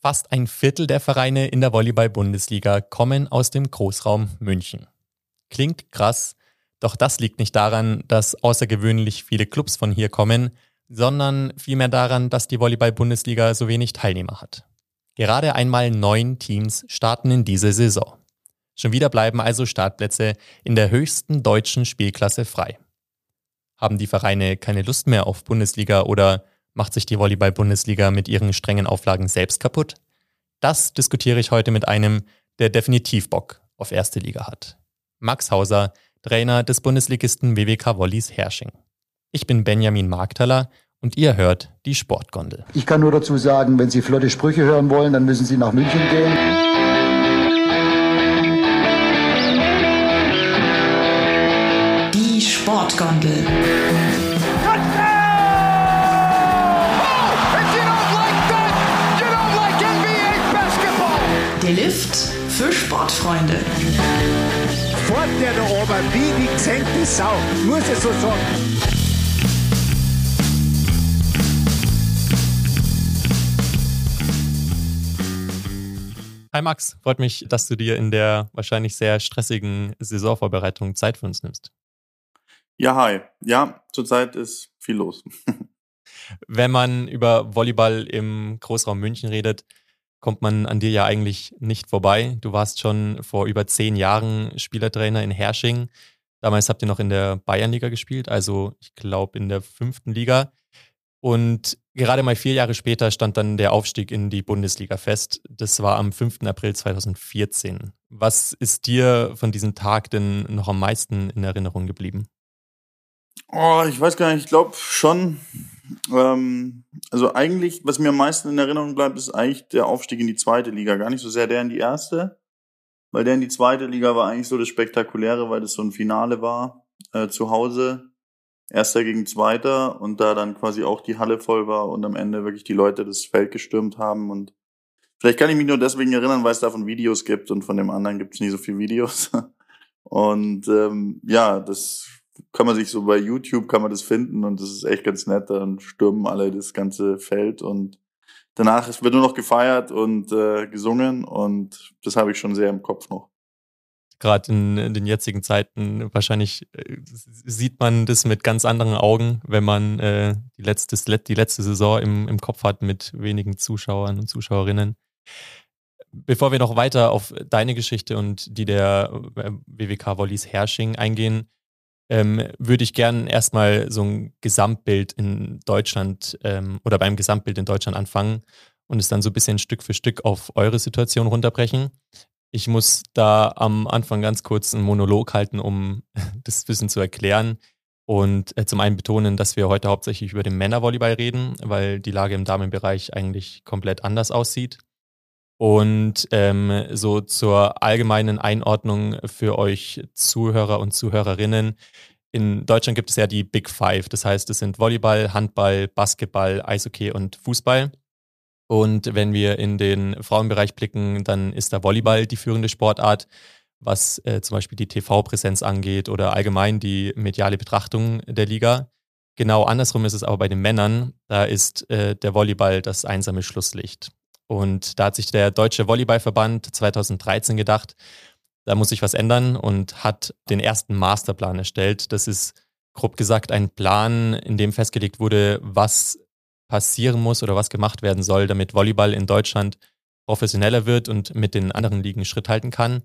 Fast ein Viertel der Vereine in der Volleyball-Bundesliga kommen aus dem Großraum München. Klingt krass, doch das liegt nicht daran, dass außergewöhnlich viele Clubs von hier kommen, sondern vielmehr daran, dass die Volleyball-Bundesliga so wenig Teilnehmer hat. Gerade einmal neun Teams starten in diese Saison. Schon wieder bleiben also Startplätze in der höchsten deutschen Spielklasse frei. Haben die Vereine keine Lust mehr auf Bundesliga oder macht sich die Volleyball-Bundesliga mit ihren strengen Auflagen selbst kaputt? Das diskutiere ich heute mit einem, der definitiv Bock auf erste Liga hat. Max Hauser, Trainer des Bundesligisten WWK Wollies Hersching. Ich bin Benjamin Marktaler und ihr hört die Sportgondel. Ich kann nur dazu sagen, wenn Sie flotte Sprüche hören wollen, dann müssen Sie nach München gehen. Die Sportgondel. Sportfreunde. Fort der da oben, wie die gesenkte Sau. Muss ich so sagen. Hi Max, freut mich, dass du dir in der wahrscheinlich sehr stressigen Saisonvorbereitung Zeit für uns nimmst. Ja, hi. Ja, zurzeit ist viel los. Wenn man über Volleyball im Großraum München redet, kommt man an dir ja eigentlich nicht vorbei. Du warst schon vor über zehn Jahren Spielertrainer in Hersching. Damals habt ihr noch in der Bayernliga gespielt, also ich glaube in der fünften Liga. Und gerade mal vier Jahre später stand dann der Aufstieg in die Bundesliga fest. Das war am 5. April 2014. Was ist dir von diesem Tag denn noch am meisten in Erinnerung geblieben? Oh, ich weiß gar nicht, ich glaube schon. Ähm, also eigentlich, was mir am meisten in Erinnerung bleibt, ist eigentlich der Aufstieg in die zweite Liga. Gar nicht so sehr der in die erste, weil der in die zweite Liga war eigentlich so das Spektakuläre, weil das so ein Finale war äh, zu Hause. Erster gegen Zweiter und da dann quasi auch die Halle voll war und am Ende wirklich die Leute das Feld gestürmt haben und vielleicht kann ich mich nur deswegen erinnern, weil es davon Videos gibt und von dem anderen gibt es nie so viele Videos. Und ähm, ja, das kann man sich so bei YouTube kann man das finden und das ist echt ganz nett. Dann stürmen alle das ganze Feld und danach wird nur noch gefeiert und äh, gesungen und das habe ich schon sehr im Kopf noch. Gerade in, in, den jetzigen Zeiten wahrscheinlich äh, sieht man das mit ganz anderen Augen, wenn man äh, die, letzte, die letzte Saison im, im Kopf hat mit wenigen Zuschauern und Zuschauerinnen. Bevor wir noch weiter auf deine Geschichte und die der äh, WWK Wollies Hersching eingehen, ähm, würde ich gern erstmal so ein Gesamtbild in Deutschland ähm, oder beim Gesamtbild in Deutschland anfangen und es dann so ein bisschen Stück für Stück auf eure Situation runterbrechen. Ich muss da am Anfang ganz kurz einen Monolog halten, um das Wissen zu erklären. Und äh, zum einen betonen, dass wir heute hauptsächlich über den Männervolleyball reden, weil die Lage im Damenbereich eigentlich komplett anders aussieht. Und ähm, so zur allgemeinen Einordnung für euch Zuhörer und Zuhörerinnen. In Deutschland gibt es ja die Big Five. Das heißt, es sind Volleyball, Handball, Basketball, Eishockey und Fußball. Und wenn wir in den Frauenbereich blicken, dann ist da Volleyball die führende Sportart, was äh, zum Beispiel die TV-Präsenz angeht oder allgemein die mediale Betrachtung der Liga. Genau andersrum ist es aber bei den Männern. Da ist äh, der Volleyball das einsame Schlusslicht. Und da hat sich der Deutsche Volleyballverband 2013 gedacht, da muss sich was ändern und hat den ersten Masterplan erstellt. Das ist grob gesagt ein Plan, in dem festgelegt wurde, was passieren muss oder was gemacht werden soll, damit Volleyball in Deutschland professioneller wird und mit den anderen Ligen Schritt halten kann.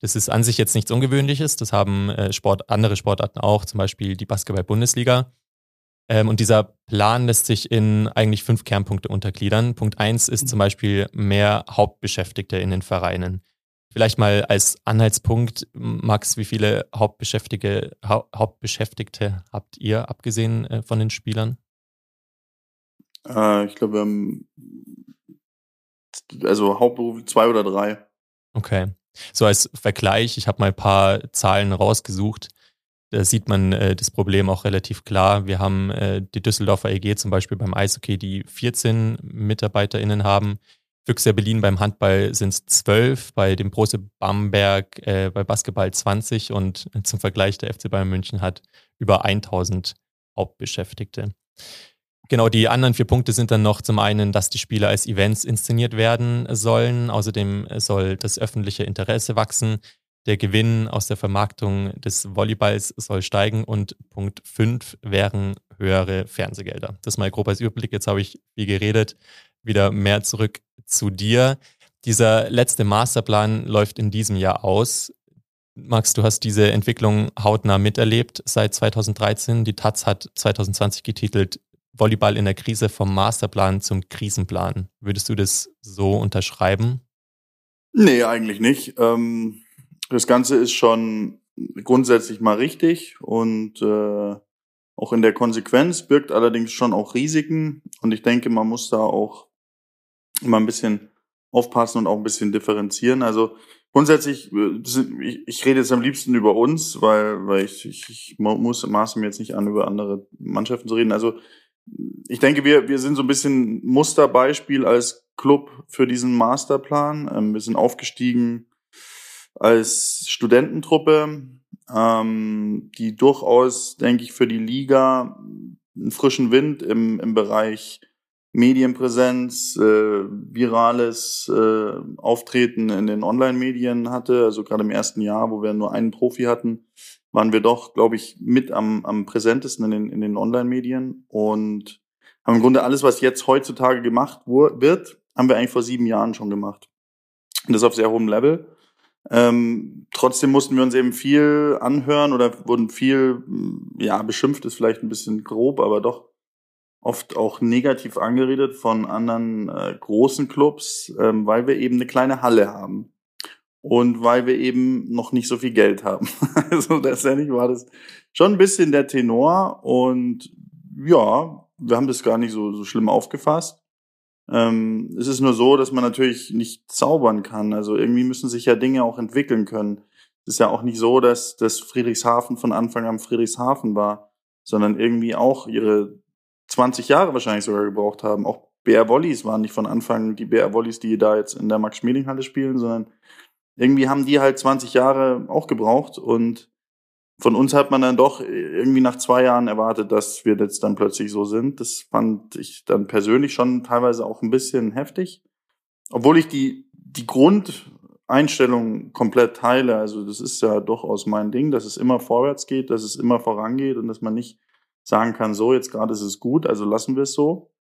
Das ist an sich jetzt nichts Ungewöhnliches. Das haben äh, Sport, andere Sportarten auch, zum Beispiel die Basketball-Bundesliga. Ähm, und dieser Plan lässt sich in eigentlich fünf Kernpunkte untergliedern. Punkt eins ist zum Beispiel mehr Hauptbeschäftigte in den Vereinen. Vielleicht mal als Anhaltspunkt, Max, wie viele Hauptbeschäftigte, ha Hauptbeschäftigte habt ihr, abgesehen äh, von den Spielern? Äh, ich glaube, wir haben also Hauptberuf zwei oder drei. Okay. So als Vergleich, ich habe mal ein paar Zahlen rausgesucht. Da sieht man äh, das Problem auch relativ klar. Wir haben äh, die Düsseldorfer EG zum Beispiel beim Eishockey, die 14 MitarbeiterInnen haben. Füchse Berlin beim Handball sind es 12, bei dem Brose Bamberg äh, bei Basketball 20 und zum Vergleich der FC Bayern München hat über 1000 Hauptbeschäftigte. Genau, die anderen vier Punkte sind dann noch zum einen, dass die Spiele als Events inszeniert werden sollen. Außerdem soll das öffentliche Interesse wachsen. Der Gewinn aus der Vermarktung des Volleyballs soll steigen und Punkt 5 wären höhere Fernsehgelder. Das mal grob als Überblick. Jetzt habe ich viel geredet. Wieder mehr zurück zu dir. Dieser letzte Masterplan läuft in diesem Jahr aus. Max, du hast diese Entwicklung hautnah miterlebt seit 2013. Die Taz hat 2020 getitelt Volleyball in der Krise vom Masterplan zum Krisenplan. Würdest du das so unterschreiben? Nee, eigentlich nicht. Ähm, das Ganze ist schon grundsätzlich mal richtig und äh, auch in der Konsequenz birgt allerdings schon auch Risiken. Und ich denke, man muss da auch immer ein bisschen aufpassen und auch ein bisschen differenzieren. Also grundsätzlich, äh, ich, rede jetzt am liebsten über uns, weil, weil ich, ich, ich muss maße mir jetzt nicht an, über andere Mannschaften zu reden. Also ich denke, wir, wir sind so ein bisschen Musterbeispiel als Club für diesen Masterplan. Ähm, wir sind aufgestiegen als Studententruppe, ähm, die durchaus, denke ich, für die Liga einen frischen Wind im, im Bereich Medienpräsenz, äh, virales äh, Auftreten in den Online-Medien hatte. Also gerade im ersten Jahr, wo wir nur einen Profi hatten, waren wir doch, glaube ich, mit am, am präsentesten in den, in den Online-Medien und haben im Grunde alles, was jetzt heutzutage gemacht wird, haben wir eigentlich vor sieben Jahren schon gemacht. Und das auf sehr hohem Level. Ähm, trotzdem mussten wir uns eben viel anhören oder wurden viel, ja, beschimpft ist vielleicht ein bisschen grob, aber doch oft auch negativ angeredet von anderen äh, großen Clubs, ähm, weil wir eben eine kleine Halle haben und weil wir eben noch nicht so viel Geld haben. also letztendlich war das schon ein bisschen der Tenor und ja, wir haben das gar nicht so, so schlimm aufgefasst. Ähm, es ist nur so, dass man natürlich nicht zaubern kann. Also irgendwie müssen sich ja Dinge auch entwickeln können. Es ist ja auch nicht so, dass, dass Friedrichshafen von Anfang an Friedrichshafen war, sondern irgendwie auch ihre 20 Jahre wahrscheinlich sogar gebraucht haben. Auch BR Wollies waren nicht von Anfang die BR Wollies, die da jetzt in der Max-Schmeling-Halle spielen, sondern irgendwie haben die halt 20 Jahre auch gebraucht und von uns hat man dann doch irgendwie nach zwei Jahren erwartet, dass wir jetzt dann plötzlich so sind. Das fand ich dann persönlich schon teilweise auch ein bisschen heftig. Obwohl ich die, die Grundeinstellung komplett teile. Also das ist ja durchaus mein Ding, dass es immer vorwärts geht, dass es immer vorangeht und dass man nicht sagen kann, so, jetzt gerade ist es gut, also lassen wir es so.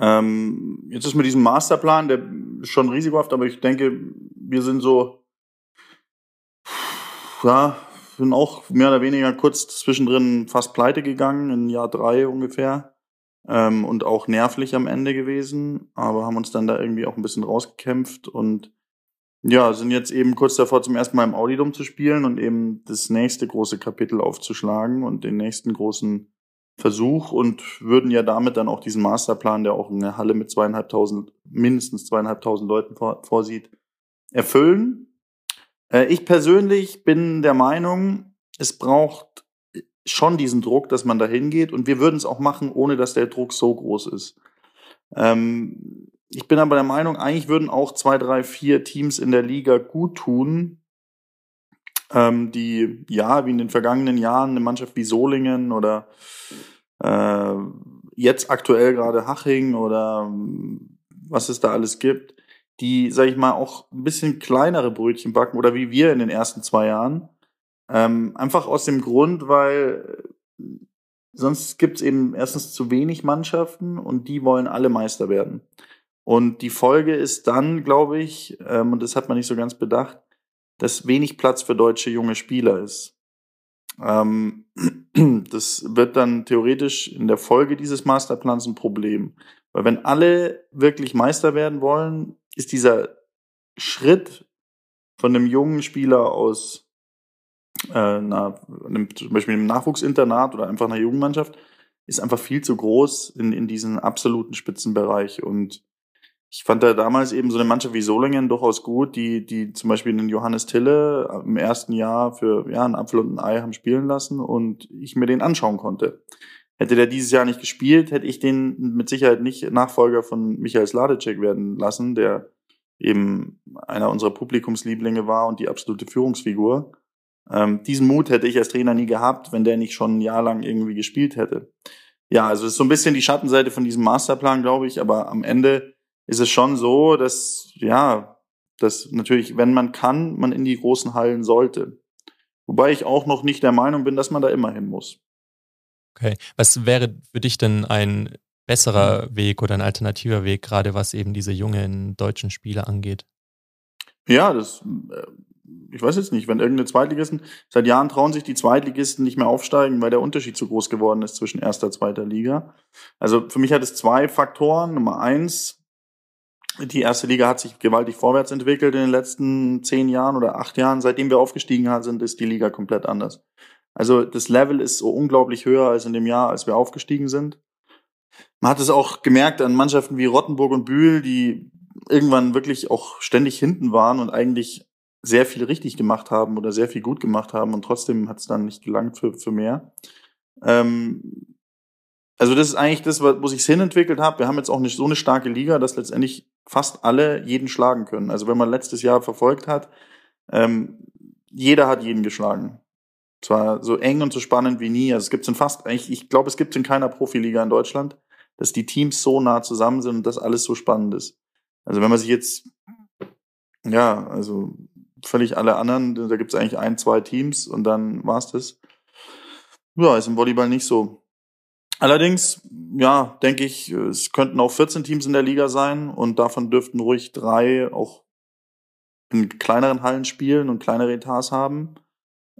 Ähm, jetzt ist mit diesem Masterplan, der ist schon risikohaft, aber ich denke, wir sind so, ja, sind auch mehr oder weniger kurz zwischendrin fast pleite gegangen, in Jahr drei ungefähr. Ähm, und auch nervlich am Ende gewesen, aber haben uns dann da irgendwie auch ein bisschen rausgekämpft und ja, sind jetzt eben kurz davor, zum ersten Mal im Audidom zu spielen und eben das nächste große Kapitel aufzuschlagen und den nächsten großen Versuch und würden ja damit dann auch diesen Masterplan, der auch eine Halle mit zweieinhalbtausend, mindestens zweieinhalbtausend Leuten vor, vorsieht, erfüllen. Äh, ich persönlich bin der Meinung, es braucht schon diesen Druck, dass man da hingeht und wir würden es auch machen, ohne dass der Druck so groß ist. Ähm, ich bin aber der Meinung, eigentlich würden auch zwei, drei, vier Teams in der Liga gut tun, ähm, die ja, wie in den vergangenen Jahren, eine Mannschaft wie Solingen oder äh, jetzt aktuell gerade Haching oder was es da alles gibt, die, sag ich mal, auch ein bisschen kleinere Brötchen backen oder wie wir in den ersten zwei Jahren. Ähm, einfach aus dem Grund, weil sonst gibt es eben erstens zu wenig Mannschaften und die wollen alle Meister werden. Und die Folge ist dann, glaube ich, ähm, und das hat man nicht so ganz bedacht, dass wenig Platz für deutsche junge Spieler ist. Ähm, das wird dann theoretisch in der Folge dieses Masterplans ein Problem. Weil wenn alle wirklich Meister werden wollen, ist dieser Schritt von einem jungen Spieler aus äh, einer, einem, zum Beispiel einem Nachwuchsinternat oder einfach einer Jugendmannschaft, ist einfach viel zu groß in, in diesen absoluten Spitzenbereich. Und ich fand da damals eben so eine Mannschaft wie Solingen durchaus gut, die, die zum Beispiel einen Johannes Tille im ersten Jahr für ja, einen Apfel und ein Ei haben spielen lassen und ich mir den anschauen konnte. Hätte der dieses Jahr nicht gespielt, hätte ich den mit Sicherheit nicht Nachfolger von Michael Sladecek werden lassen, der eben einer unserer Publikumslieblinge war und die absolute Führungsfigur. Ähm, diesen Mut hätte ich als Trainer nie gehabt, wenn der nicht schon ein Jahr lang irgendwie gespielt hätte. ja, also es ist so ein bisschen die Schattenseite von diesem Masterplan, glaube ich, aber am Ende ist es schon so, dass, ja, dass natürlich, wenn man kann, man in die großen Hallen sollte. Wobei ich auch noch nicht der Meinung bin, dass man da immer hin muss. Okay. Was wäre für dich denn ein besserer Weg oder ein alternativer Weg, gerade was eben diese jungen deutschen Spieler angeht? Ja, das, äh, ich weiß jetzt nicht, wenn irgendeine Zweitligisten, seit Jahren trauen sich die Zweitligisten nicht mehr aufsteigen, weil der Unterschied zu groß geworden ist zwischen erster und zweiter Liga. Also für mich hat es zwei Faktoren. Nummer eins, die erste Liga hat sich gewaltig vorwärts entwickelt in den letzten zehn Jahren oder acht Jahren. Seitdem wir aufgestiegen sind, ist die Liga komplett anders. Also das Level ist so unglaublich höher als in dem Jahr, als wir aufgestiegen sind. Man hat es auch gemerkt an Mannschaften wie Rottenburg und Bühl, die irgendwann wirklich auch ständig hinten waren und eigentlich sehr viel richtig gemacht haben oder sehr viel gut gemacht haben und trotzdem hat es dann nicht gelangt für, für mehr. Ähm, also das ist eigentlich das, wo sich hin entwickelt hat. Wir haben jetzt auch nicht so eine starke Liga, dass letztendlich fast alle jeden schlagen können. Also wenn man letztes Jahr verfolgt hat, ähm, jeder hat jeden geschlagen. Zwar so eng und so spannend wie nie. Also es gibt in fast, ich, ich glaube, es gibt in keiner Profiliga in Deutschland, dass die Teams so nah zusammen sind und das alles so spannend ist. Also wenn man sich jetzt, ja, also völlig alle anderen, da gibt es eigentlich ein, zwei Teams und dann war's das. Ja, ist im Volleyball nicht so. Allerdings, ja, denke ich, es könnten auch 14 Teams in der Liga sein und davon dürften ruhig drei auch in kleineren Hallen spielen und kleinere Etats haben.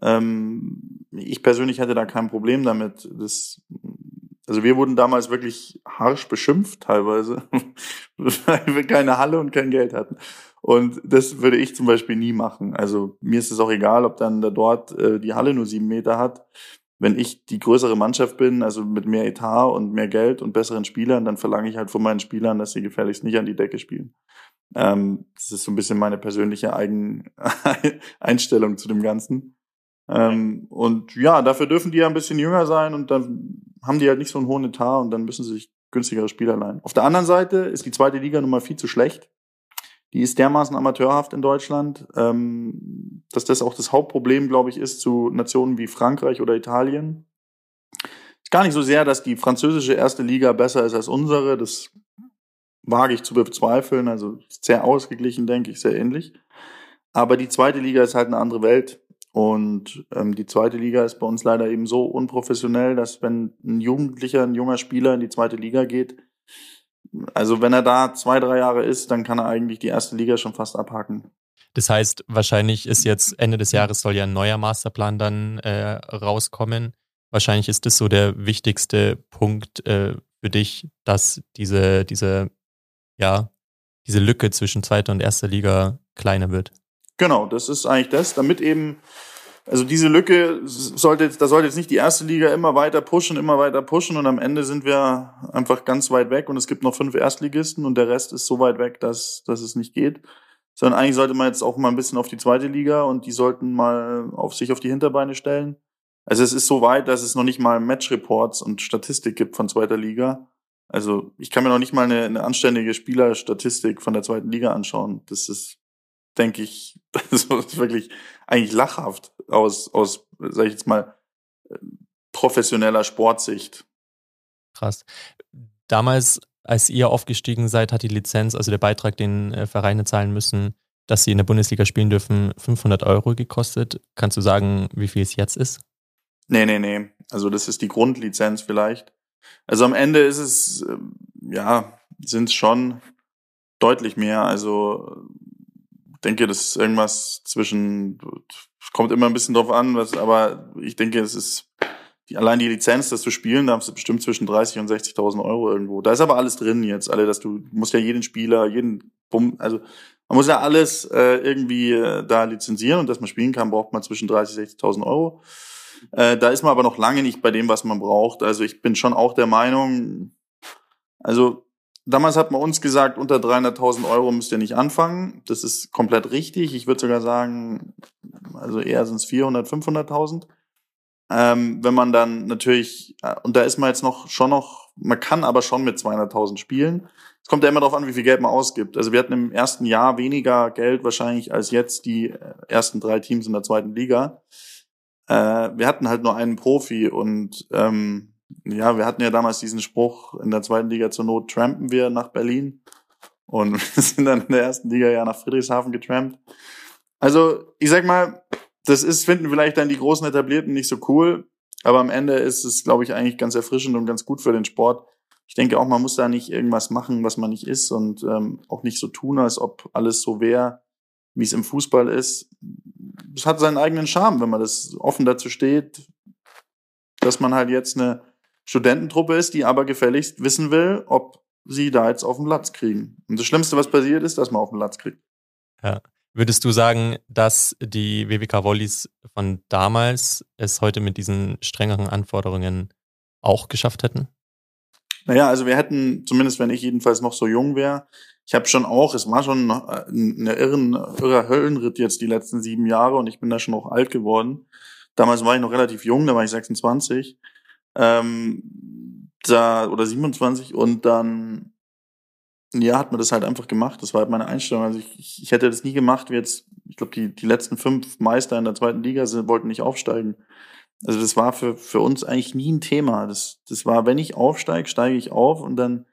Ähm, ich persönlich hätte da kein Problem damit. Das, also wir wurden damals wirklich harsch beschimpft teilweise, weil wir keine Halle und kein Geld hatten. Und das würde ich zum Beispiel nie machen. Also mir ist es auch egal, ob dann da dort äh, die Halle nur sieben Meter hat wenn ich die größere Mannschaft bin, also mit mehr Etat und mehr Geld und besseren Spielern, dann verlange ich halt von meinen Spielern, dass sie gefährlichst nicht an die Decke spielen. Ähm, das ist so ein bisschen meine persönliche Eigen Einstellung zu dem Ganzen. Ähm, und ja, dafür dürfen die ja ein bisschen jünger sein und dann haben die halt nicht so einen hohen Etat und dann müssen sie sich günstigere Spieler leihen. Auf der anderen Seite ist die zweite Liga nun mal viel zu schlecht die ist dermaßen amateurhaft in Deutschland, ähm, dass das auch das Hauptproblem, glaube ich, ist zu Nationen wie Frankreich oder Italien. Ist gar nicht so sehr, dass die französische erste Liga besser ist als unsere. Das wage ich zu bezweifeln. Also sehr ausgeglichen, denke ich, sehr ähnlich. Aber die zweite Liga ist halt eine andere Welt. Und ähm, die zweite Liga ist bei uns leider eben so unprofessionell, dass wenn ein Jugendlicher, ein junger Spieler in die zweite Liga geht, also wenn er da zwei, drei Jahre ist, dann kann er eigentlich die erste Liga schon fast abhaken. Das heißt, wahrscheinlich ist jetzt Ende des Jahres soll ja ein neuer Masterplan dann äh, rauskommen. Wahrscheinlich ist das so der wichtigste Punkt äh, für dich, dass diese, diese, ja, diese Lücke zwischen zweiter und erster Liga kleiner wird. Genau, das ist eigentlich das, damit eben also diese Lücke sollte jetzt, da sollte jetzt nicht die erste Liga immer weiter pushen, immer weiter pushen und am Ende sind wir einfach ganz weit weg und es gibt noch fünf Erstligisten und der Rest ist so weit weg, dass, dass es nicht geht. Sondern eigentlich sollte man jetzt auch mal ein bisschen auf die zweite Liga und die sollten mal auf sich auf die Hinterbeine stellen. Also es ist so weit, dass es noch nicht mal Match-Reports und Statistik gibt von zweiter Liga. Also ich kann mir noch nicht mal eine, eine anständige Spielerstatistik von der zweiten Liga anschauen. Das ist denke ich, das ist wirklich eigentlich lachhaft aus, aus, sag ich jetzt mal, professioneller Sportsicht. Krass. Damals, als ihr aufgestiegen seid, hat die Lizenz, also der Beitrag, den äh, Vereine zahlen müssen, dass sie in der Bundesliga spielen dürfen, 500 Euro gekostet. Kannst du sagen, wie viel es jetzt ist? Nee, nee, nee. Also das ist die Grundlizenz vielleicht. Also am Ende ist es, ähm, ja, sind es schon deutlich mehr. Also denke, das ist irgendwas zwischen, kommt immer ein bisschen drauf an, was, aber ich denke, es ist die, allein die Lizenz, das zu spielen, da hast du bestimmt zwischen 30 und 60.000 Euro irgendwo. Da ist aber alles drin jetzt, alle, dass du, musst ja jeden Spieler, jeden Bumm, also man muss ja alles äh, irgendwie äh, da lizenzieren und dass man spielen kann, braucht man zwischen 30 und 60.000 Euro. Äh, da ist man aber noch lange nicht bei dem, was man braucht. Also ich bin schon auch der Meinung, also Damals hat man uns gesagt, unter 300.000 Euro müsst ihr nicht anfangen. Das ist komplett richtig. Ich würde sogar sagen, also eher sind es 400, 500.000. Ähm, wenn man dann natürlich, äh, und da ist man jetzt noch schon noch, man kann aber schon mit 200.000 spielen. Es kommt ja immer darauf an, wie viel Geld man ausgibt. Also wir hatten im ersten Jahr weniger Geld wahrscheinlich als jetzt die äh, ersten drei Teams in der zweiten Liga. Äh, wir hatten halt nur einen Profi und ähm, ja, wir hatten ja damals diesen Spruch, in der zweiten Liga zur Not trampen wir nach Berlin. Und wir sind dann in der ersten Liga ja nach Friedrichshafen getrampt. Also, ich sag mal, das ist, finden vielleicht dann die großen Etablierten nicht so cool. Aber am Ende ist es, glaube ich, eigentlich ganz erfrischend und ganz gut für den Sport. Ich denke auch, man muss da nicht irgendwas machen, was man nicht ist und ähm, auch nicht so tun, als ob alles so wäre, wie es im Fußball ist. Es hat seinen eigenen Charme, wenn man das offen dazu steht, dass man halt jetzt eine Studententruppe ist, die aber gefälligst wissen will, ob sie da jetzt auf den Platz kriegen. Und das Schlimmste, was passiert, ist, dass man auf den Platz kriegt. Ja. Würdest du sagen, dass die WWK Volleys von damals es heute mit diesen strengeren Anforderungen auch geschafft hätten? Naja, also wir hätten, zumindest wenn ich jedenfalls noch so jung wäre, ich habe schon auch, es war schon eine irren, irrer Höllenritt jetzt die letzten sieben Jahre und ich bin da schon auch alt geworden. Damals war ich noch relativ jung, da war ich 26. Ähm, da, oder 27 und dann ja, hat man das halt einfach gemacht. Das war halt meine Einstellung. Also ich, ich hätte das nie gemacht, wie jetzt, ich glaube, die, die letzten fünf Meister in der zweiten Liga sind, wollten nicht aufsteigen. Also das war für, für uns eigentlich nie ein Thema. Das, das war, wenn ich aufsteige, steige ich auf und dann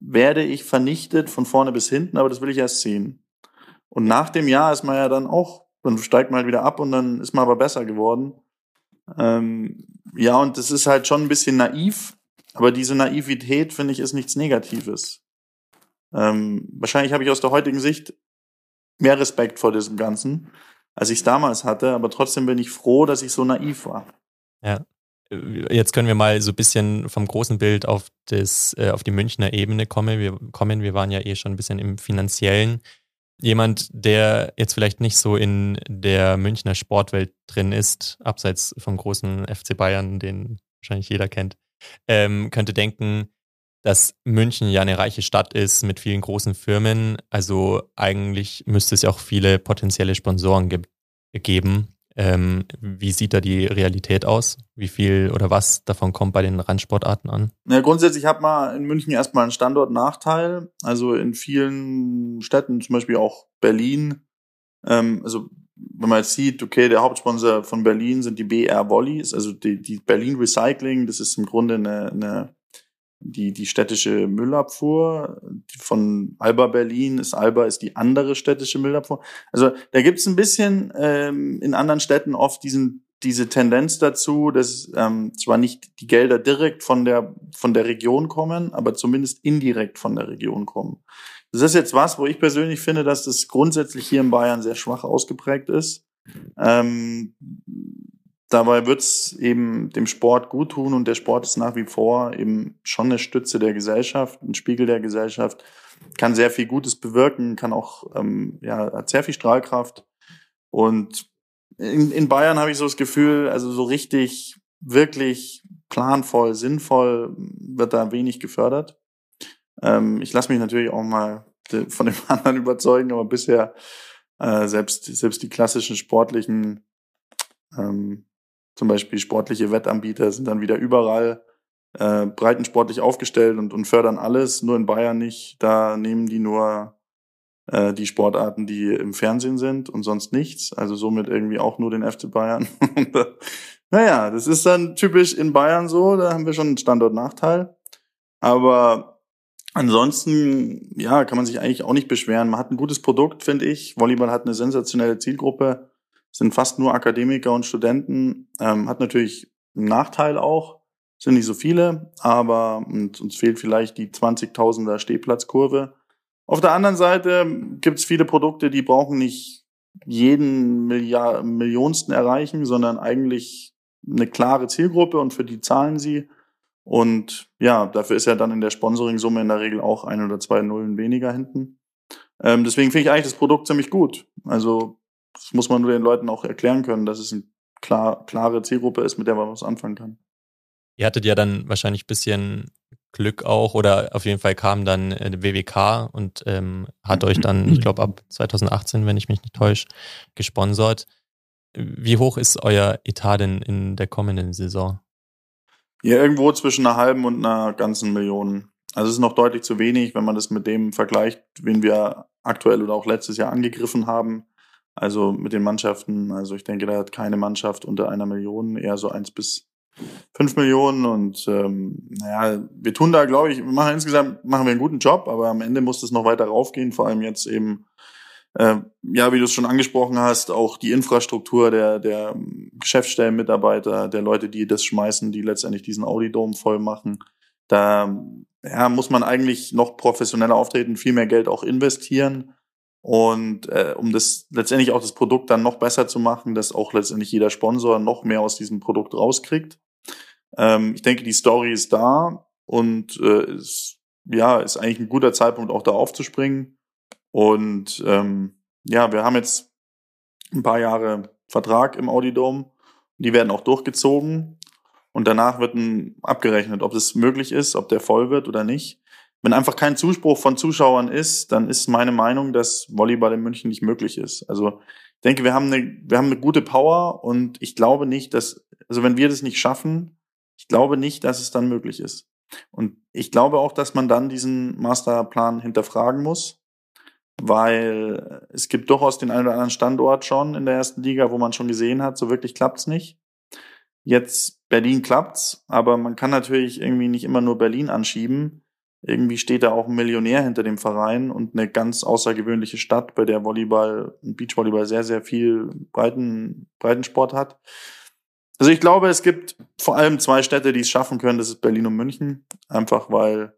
werde ich vernichtet von vorne bis hinten, aber das will ich erst sehen. Und nach dem Jahr ist man ja dann auch, dann steigt man halt wieder ab und dann ist man aber besser geworden. Ähm, ja, und das ist halt schon ein bisschen naiv, aber diese Naivität, finde ich, ist nichts Negatives. Ähm, wahrscheinlich habe ich aus der heutigen Sicht mehr Respekt vor diesem Ganzen, als ich es damals hatte, aber trotzdem bin ich froh, dass ich so naiv war. Ja. Jetzt können wir mal so ein bisschen vom großen Bild auf, das, äh, auf die Münchner Ebene kommen. Wir, kommen. wir waren ja eh schon ein bisschen im finanziellen. Jemand, der jetzt vielleicht nicht so in der Münchner Sportwelt drin ist, abseits vom großen FC Bayern, den wahrscheinlich jeder kennt, ähm, könnte denken, dass München ja eine reiche Stadt ist mit vielen großen Firmen. Also eigentlich müsste es ja auch viele potenzielle Sponsoren ge geben. Ähm, wie sieht da die Realität aus? Wie viel oder was davon kommt bei den Randsportarten an? Ja, grundsätzlich hat man in München erstmal einen Standortnachteil. Also in vielen Städten, zum Beispiel auch Berlin, ähm, also wenn man jetzt sieht, okay, der Hauptsponsor von Berlin sind die BR Volleys, also die, die Berlin Recycling, das ist im Grunde eine, eine die, die städtische Müllabfuhr von Alba Berlin ist Alba ist die andere städtische Müllabfuhr. Also da gibt's ein bisschen ähm, in anderen Städten oft diesen diese Tendenz dazu, dass ähm, zwar nicht die Gelder direkt von der von der Region kommen, aber zumindest indirekt von der Region kommen. Das ist jetzt was, wo ich persönlich finde, dass das grundsätzlich hier in Bayern sehr schwach ausgeprägt ist. Ähm, Dabei wird es eben dem Sport gut tun und der Sport ist nach wie vor eben schon eine Stütze der Gesellschaft, ein Spiegel der Gesellschaft, kann sehr viel Gutes bewirken, kann auch, ähm, ja, hat sehr viel Strahlkraft. Und in, in Bayern habe ich so das Gefühl, also so richtig, wirklich planvoll, sinnvoll wird da wenig gefördert. Ähm, ich lasse mich natürlich auch mal von dem anderen überzeugen, aber bisher äh, selbst, selbst die klassischen sportlichen ähm, zum Beispiel sportliche Wettanbieter sind dann wieder überall äh, breitensportlich aufgestellt und, und fördern alles, nur in Bayern nicht. Da nehmen die nur äh, die Sportarten, die im Fernsehen sind und sonst nichts. Also somit irgendwie auch nur den FC Bayern. naja, das ist dann typisch in Bayern so, da haben wir schon einen Standortnachteil. Aber ansonsten, ja, kann man sich eigentlich auch nicht beschweren. Man hat ein gutes Produkt, finde ich. Volleyball hat eine sensationelle Zielgruppe sind fast nur Akademiker und Studenten. Ähm, hat natürlich einen Nachteil auch, sind nicht so viele, aber uns fehlt vielleicht die 20.000er Stehplatzkurve. Auf der anderen Seite gibt es viele Produkte, die brauchen nicht jeden Milliard Millionsten erreichen, sondern eigentlich eine klare Zielgruppe und für die zahlen sie. Und ja, dafür ist ja dann in der Sponsoring-Summe in der Regel auch ein oder zwei Nullen weniger hinten. Ähm, deswegen finde ich eigentlich das Produkt ziemlich gut. Also das muss man nur den Leuten auch erklären können, dass es eine klar, klare Zielgruppe ist, mit der man was anfangen kann. Ihr hattet ja dann wahrscheinlich ein bisschen Glück auch oder auf jeden Fall kam dann äh, WWK und ähm, hat euch dann, ich glaube ab 2018, wenn ich mich nicht täusche, gesponsert. Wie hoch ist euer Etat denn in der kommenden Saison? Ja, irgendwo zwischen einer halben und einer ganzen Million. Also es ist noch deutlich zu wenig, wenn man das mit dem vergleicht, wen wir aktuell oder auch letztes Jahr angegriffen haben. Also mit den Mannschaften, also ich denke, da hat keine Mannschaft unter einer Million, eher so eins bis fünf Millionen und ähm, naja, wir tun da, glaube ich, wir machen insgesamt machen wir einen guten Job, aber am Ende muss es noch weiter raufgehen, vor allem jetzt eben äh, ja, wie du es schon angesprochen hast, auch die Infrastruktur der, der Geschäftsstellenmitarbeiter, der Leute, die das schmeißen, die letztendlich diesen Audidom voll machen. Da ja, muss man eigentlich noch professioneller auftreten, viel mehr Geld auch investieren. Und äh, um das letztendlich auch das Produkt dann noch besser zu machen, dass auch letztendlich jeder Sponsor noch mehr aus diesem Produkt rauskriegt. Ähm, ich denke, die Story ist da und äh, ist, ja, ist eigentlich ein guter Zeitpunkt, auch da aufzuspringen. Und ähm, ja, wir haben jetzt ein paar Jahre Vertrag im Audidom. Die werden auch durchgezogen. Und danach wird ein, abgerechnet, ob es möglich ist, ob der voll wird oder nicht. Wenn einfach kein Zuspruch von Zuschauern ist, dann ist meine Meinung, dass Volleyball in München nicht möglich ist. Also ich denke, wir haben eine, wir haben eine gute Power und ich glaube nicht, dass, also wenn wir das nicht schaffen, ich glaube nicht, dass es dann möglich ist. Und ich glaube auch, dass man dann diesen Masterplan hinterfragen muss, weil es gibt durchaus den einen oder anderen Standort schon in der ersten Liga, wo man schon gesehen hat, so wirklich klappt's nicht. Jetzt Berlin klappt's, aber man kann natürlich irgendwie nicht immer nur Berlin anschieben irgendwie steht da auch ein Millionär hinter dem Verein und eine ganz außergewöhnliche Stadt, bei der Volleyball und Beachvolleyball sehr, sehr viel Breiten, Breitensport hat. Also ich glaube, es gibt vor allem zwei Städte, die es schaffen können. Das ist Berlin und München. Einfach weil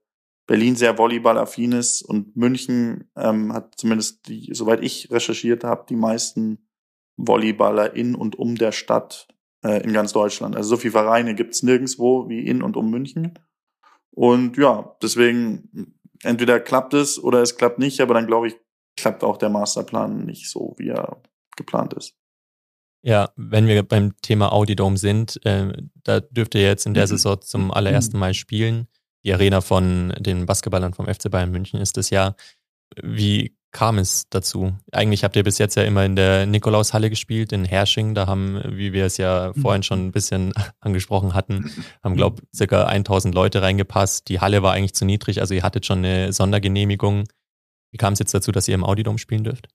Berlin sehr volleyballaffin ist und München ähm, hat zumindest, die, soweit ich recherchiert habe, die meisten Volleyballer in und um der Stadt äh, in ganz Deutschland. Also so viele Vereine gibt's nirgendwo wie in und um München. Und ja, deswegen entweder klappt es oder es klappt nicht, aber dann glaube ich, klappt auch der Masterplan nicht so, wie er geplant ist. Ja, wenn wir beim Thema Audidome sind, äh, da dürft ihr jetzt in der mhm. Saison zum allerersten Mal spielen. Die Arena von den Basketballern vom FC Bayern München ist das ja. Wie kam es dazu? Eigentlich habt ihr bis jetzt ja immer in der Nikolaushalle gespielt, in Hersching. Da haben, wie wir es ja mhm. vorhin schon ein bisschen angesprochen hatten, haben, glaube ich, circa 1000 Leute reingepasst. Die Halle war eigentlich zu niedrig, also ihr hattet schon eine Sondergenehmigung. Wie kam es jetzt dazu, dass ihr im Audidom spielen dürft?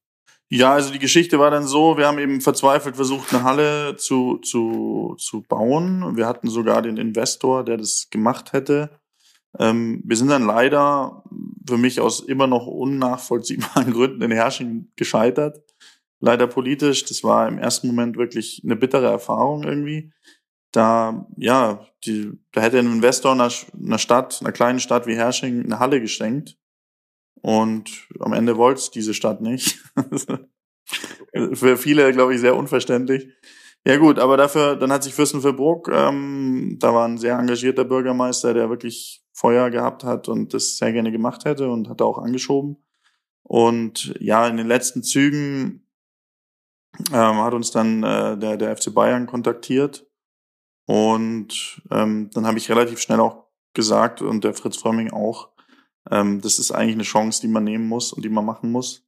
Ja, also die Geschichte war dann so, wir haben eben verzweifelt versucht, eine Halle zu, zu, zu bauen. Wir hatten sogar den Investor, der das gemacht hätte. Ähm, wir sind dann leider für mich aus immer noch unnachvollziehbaren Gründen in Herrsching gescheitert. Leider politisch. Das war im ersten Moment wirklich eine bittere Erfahrung irgendwie. Da, ja, die, da hätte ein Investor einer, einer Stadt, einer kleinen Stadt wie Herrsching eine Halle geschenkt. Und am Ende wollte es diese Stadt nicht. Für viele, glaube ich, sehr unverständlich. Ja gut, aber dafür, dann hat sich Fürstenfeldbruck, ähm, da war ein sehr engagierter Bürgermeister, der wirklich Feuer gehabt hat und das sehr gerne gemacht hätte und hat auch angeschoben. Und ja, in den letzten Zügen ähm, hat uns dann äh, der, der FC Bayern kontaktiert. Und ähm, dann habe ich relativ schnell auch gesagt und der Fritz Frömming auch, ähm, das ist eigentlich eine Chance, die man nehmen muss und die man machen muss.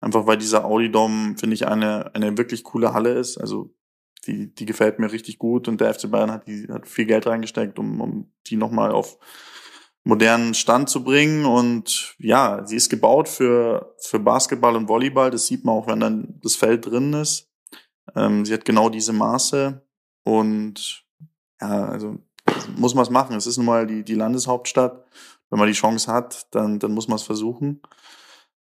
Einfach weil dieser Audidom, finde ich, eine, eine wirklich coole Halle ist. Also die, die gefällt mir richtig gut und der FC Bayern hat, die, hat viel Geld reingesteckt, um, um die nochmal auf modernen Stand zu bringen. Und ja, sie ist gebaut für, für Basketball und Volleyball. Das sieht man auch, wenn dann das Feld drin ist. Ähm, sie hat genau diese Maße. Und ja, also muss man es machen. Es ist nun mal die, die Landeshauptstadt. Wenn man die Chance hat, dann, dann muss man es versuchen.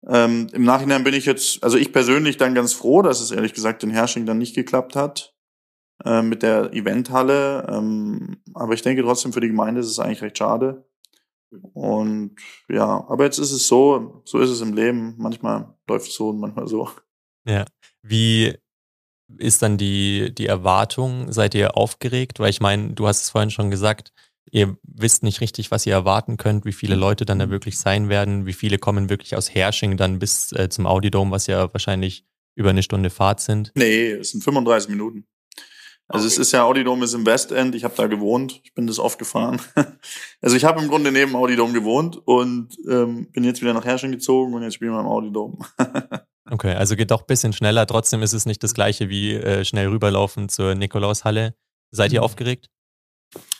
Ähm, Im Nachhinein bin ich jetzt, also ich persönlich dann ganz froh, dass es ehrlich gesagt in Hersching dann nicht geklappt hat äh, mit der Eventhalle. Ähm, aber ich denke trotzdem für die Gemeinde ist es eigentlich recht schade. Und ja, aber jetzt ist es so, so ist es im Leben. Manchmal läuft es so und manchmal so. Ja. Wie ist dann die, die Erwartung? Seid ihr aufgeregt? Weil ich meine, du hast es vorhin schon gesagt, ihr wisst nicht richtig, was ihr erwarten könnt, wie viele Leute dann da wirklich sein werden, wie viele kommen wirklich aus Hersching dann bis äh, zum Audidom, was ja wahrscheinlich über eine Stunde Fahrt sind. Nee, es sind 35 Minuten. Also okay. es ist ja Audidom ist im Westend, ich habe da gewohnt, ich bin das oft gefahren. Also ich habe im Grunde neben Audidom gewohnt und ähm, bin jetzt wieder nach Herrsching gezogen und jetzt spielen wir im Audidom. okay, also geht doch ein bisschen schneller, trotzdem ist es nicht das gleiche wie äh, schnell rüberlaufen zur Nikolaushalle. Seid ihr mhm. aufgeregt?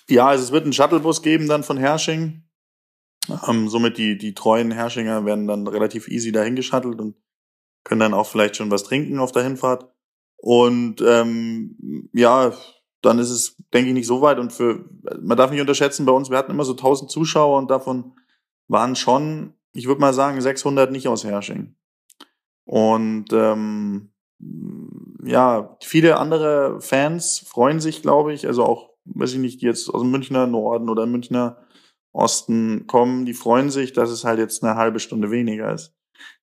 Ja, also es wird einen Shuttlebus geben dann von Herrsching. Ähm, somit die, die treuen Herrschinger werden dann relativ easy dahin geschattelt und können dann auch vielleicht schon was trinken auf der Hinfahrt. Und ähm, ja, dann ist es, denke ich, nicht so weit. Und für, man darf nicht unterschätzen, bei uns, wir hatten immer so 1000 Zuschauer und davon waren schon, ich würde mal sagen, 600 nicht aus Hersching. Und ähm, ja, viele andere Fans freuen sich, glaube ich, also auch, weiß ich nicht, die jetzt aus dem Münchner Norden oder Münchner Osten kommen, die freuen sich, dass es halt jetzt eine halbe Stunde weniger ist.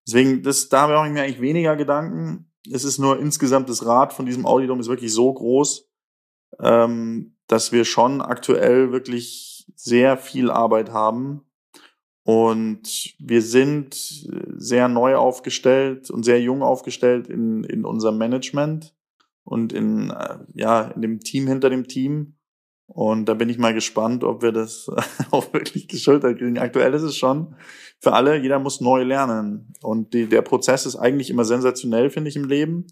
Deswegen, das, da mache ich mir eigentlich weniger Gedanken. Es ist nur insgesamt das Rad von diesem Audidom ist wirklich so groß, ähm, dass wir schon aktuell wirklich sehr viel Arbeit haben. Und wir sind sehr neu aufgestellt und sehr jung aufgestellt in, in unserem Management und in, äh, ja, in dem Team hinter dem Team. Und da bin ich mal gespannt, ob wir das auch wirklich geschultert kriegen. Aktuell ist es schon für alle, jeder muss neu lernen. Und die, der Prozess ist eigentlich immer sensationell, finde ich, im Leben.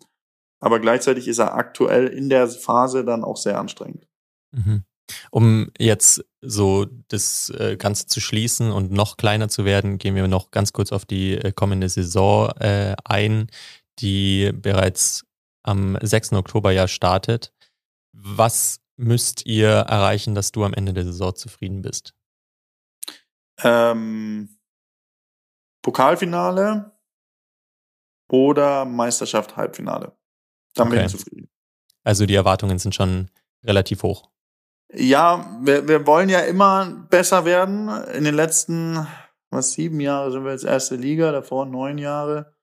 Aber gleichzeitig ist er aktuell in der Phase dann auch sehr anstrengend. Mhm. Um jetzt so das äh, Ganze zu schließen und noch kleiner zu werden, gehen wir noch ganz kurz auf die äh, kommende Saison äh, ein, die bereits am 6. Oktober ja startet. Was müsst ihr erreichen, dass du am Ende der Saison zufrieden bist? Ähm, Pokalfinale oder Meisterschaft Halbfinale. Dann okay. bin ich zufrieden. Also die Erwartungen sind schon relativ hoch. Ja, wir, wir wollen ja immer besser werden. In den letzten, was, sieben Jahre sind wir jetzt erste Liga, davor neun Jahre.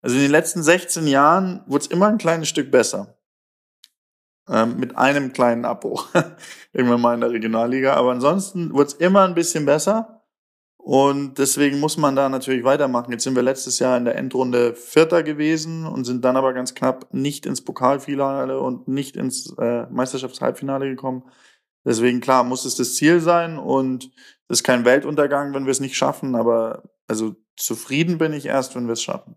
Also in den letzten 16 Jahren wurde es immer ein kleines Stück besser. Ähm, mit einem kleinen Abbruch. Irgendwann mal in der Regionalliga. Aber ansonsten wurde es immer ein bisschen besser. Und deswegen muss man da natürlich weitermachen. Jetzt sind wir letztes Jahr in der Endrunde Vierter gewesen und sind dann aber ganz knapp nicht ins Pokalfinale und nicht ins äh, Meisterschaftshalbfinale gekommen. Deswegen, klar, muss es das Ziel sein und es ist kein Weltuntergang, wenn wir es nicht schaffen, aber also zufrieden bin ich erst, wenn wir es schaffen.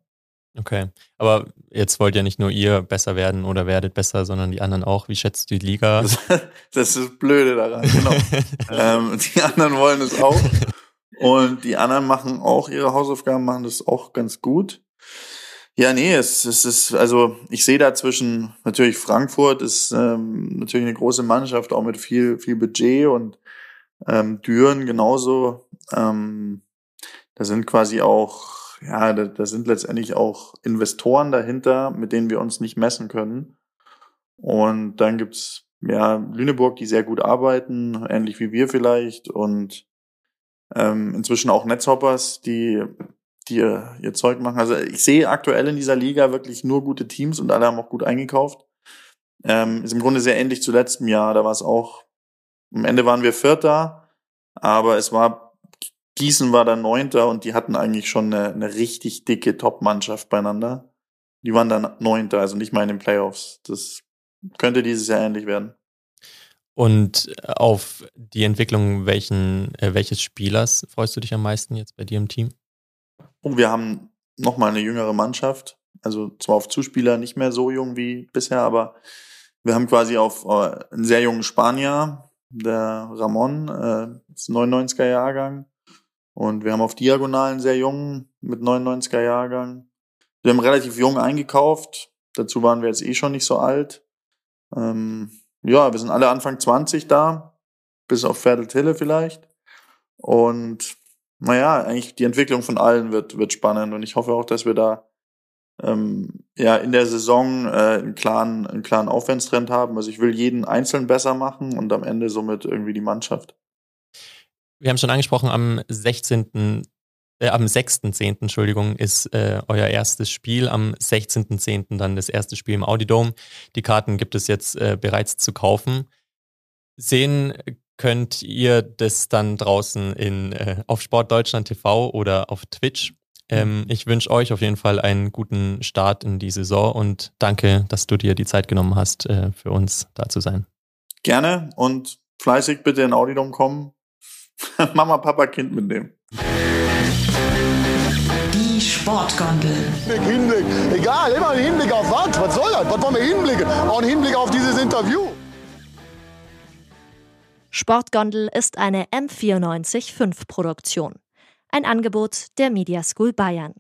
Okay, aber jetzt wollt ja nicht nur ihr besser werden oder werdet besser, sondern die anderen auch. Wie schätzt du die Liga? Das, das ist das Blöde daran, genau. ähm, die anderen wollen es auch und die anderen machen auch ihre Hausaufgaben, machen das auch ganz gut. Ja, nee, es, es ist, also ich sehe da zwischen, natürlich Frankfurt ist ähm, natürlich eine große Mannschaft, auch mit viel, viel Budget und ähm, Düren genauso. Ähm, da sind quasi auch, ja, da, da sind letztendlich auch Investoren dahinter, mit denen wir uns nicht messen können. Und dann gibt's ja Lüneburg, die sehr gut arbeiten, ähnlich wie wir vielleicht, und ähm, inzwischen auch Netzhoppers, die die ihr, ihr Zeug machen. Also ich sehe aktuell in dieser Liga wirklich nur gute Teams und alle haben auch gut eingekauft. Ähm, ist im Grunde sehr ähnlich zu letztem Jahr. Da war es auch, am Ende waren wir Vierter, aber es war, Gießen war dann Neunter und die hatten eigentlich schon eine, eine richtig dicke Top-Mannschaft beieinander. Die waren dann Neunter, also nicht mal in den Playoffs. Das könnte dieses Jahr ähnlich werden. Und auf die Entwicklung welchen, äh, welches Spielers freust du dich am meisten jetzt bei dir im Team? Und wir haben nochmal eine jüngere Mannschaft. Also zwar auf Zuspieler nicht mehr so jung wie bisher, aber wir haben quasi auf äh, einen sehr jungen Spanier, der Ramon, äh, ist 99er Jahrgang. Und wir haben auf Diagonalen sehr jungen mit 99er Jahrgang. Wir haben relativ jung eingekauft. Dazu waren wir jetzt eh schon nicht so alt. Ähm, ja, wir sind alle Anfang 20 da, bis auf Pferdetille vielleicht. Und naja, eigentlich die Entwicklung von allen wird, wird spannend und ich hoffe auch, dass wir da ähm, ja in der Saison äh, einen klaren, einen klaren Aufwärtstrend haben. Also ich will jeden einzeln besser machen und am Ende somit irgendwie die Mannschaft. Wir haben schon angesprochen, am 16. Äh, am 6.10. Entschuldigung, ist äh, euer erstes Spiel. Am 16.10. dann das erste Spiel im Audidome. Die Karten gibt es jetzt äh, bereits zu kaufen. Sehen könnt ihr das dann draußen in, äh, auf Sportdeutschland TV oder auf Twitch. Ähm, ich wünsche euch auf jeden Fall einen guten Start in die Saison und danke, dass du dir die Zeit genommen hast, äh, für uns da zu sein. Gerne und fleißig bitte in Audidom kommen. Mama, Papa, Kind mitnehmen. Die Sportgondel. Hinblick, egal, immer ein Hinblick auf was? Was soll das? Was wollen wir hinblicken? Auch ein Hinblick auf dieses Interview. Sportgondel ist eine M945 Produktion. Ein Angebot der Media School Bayern.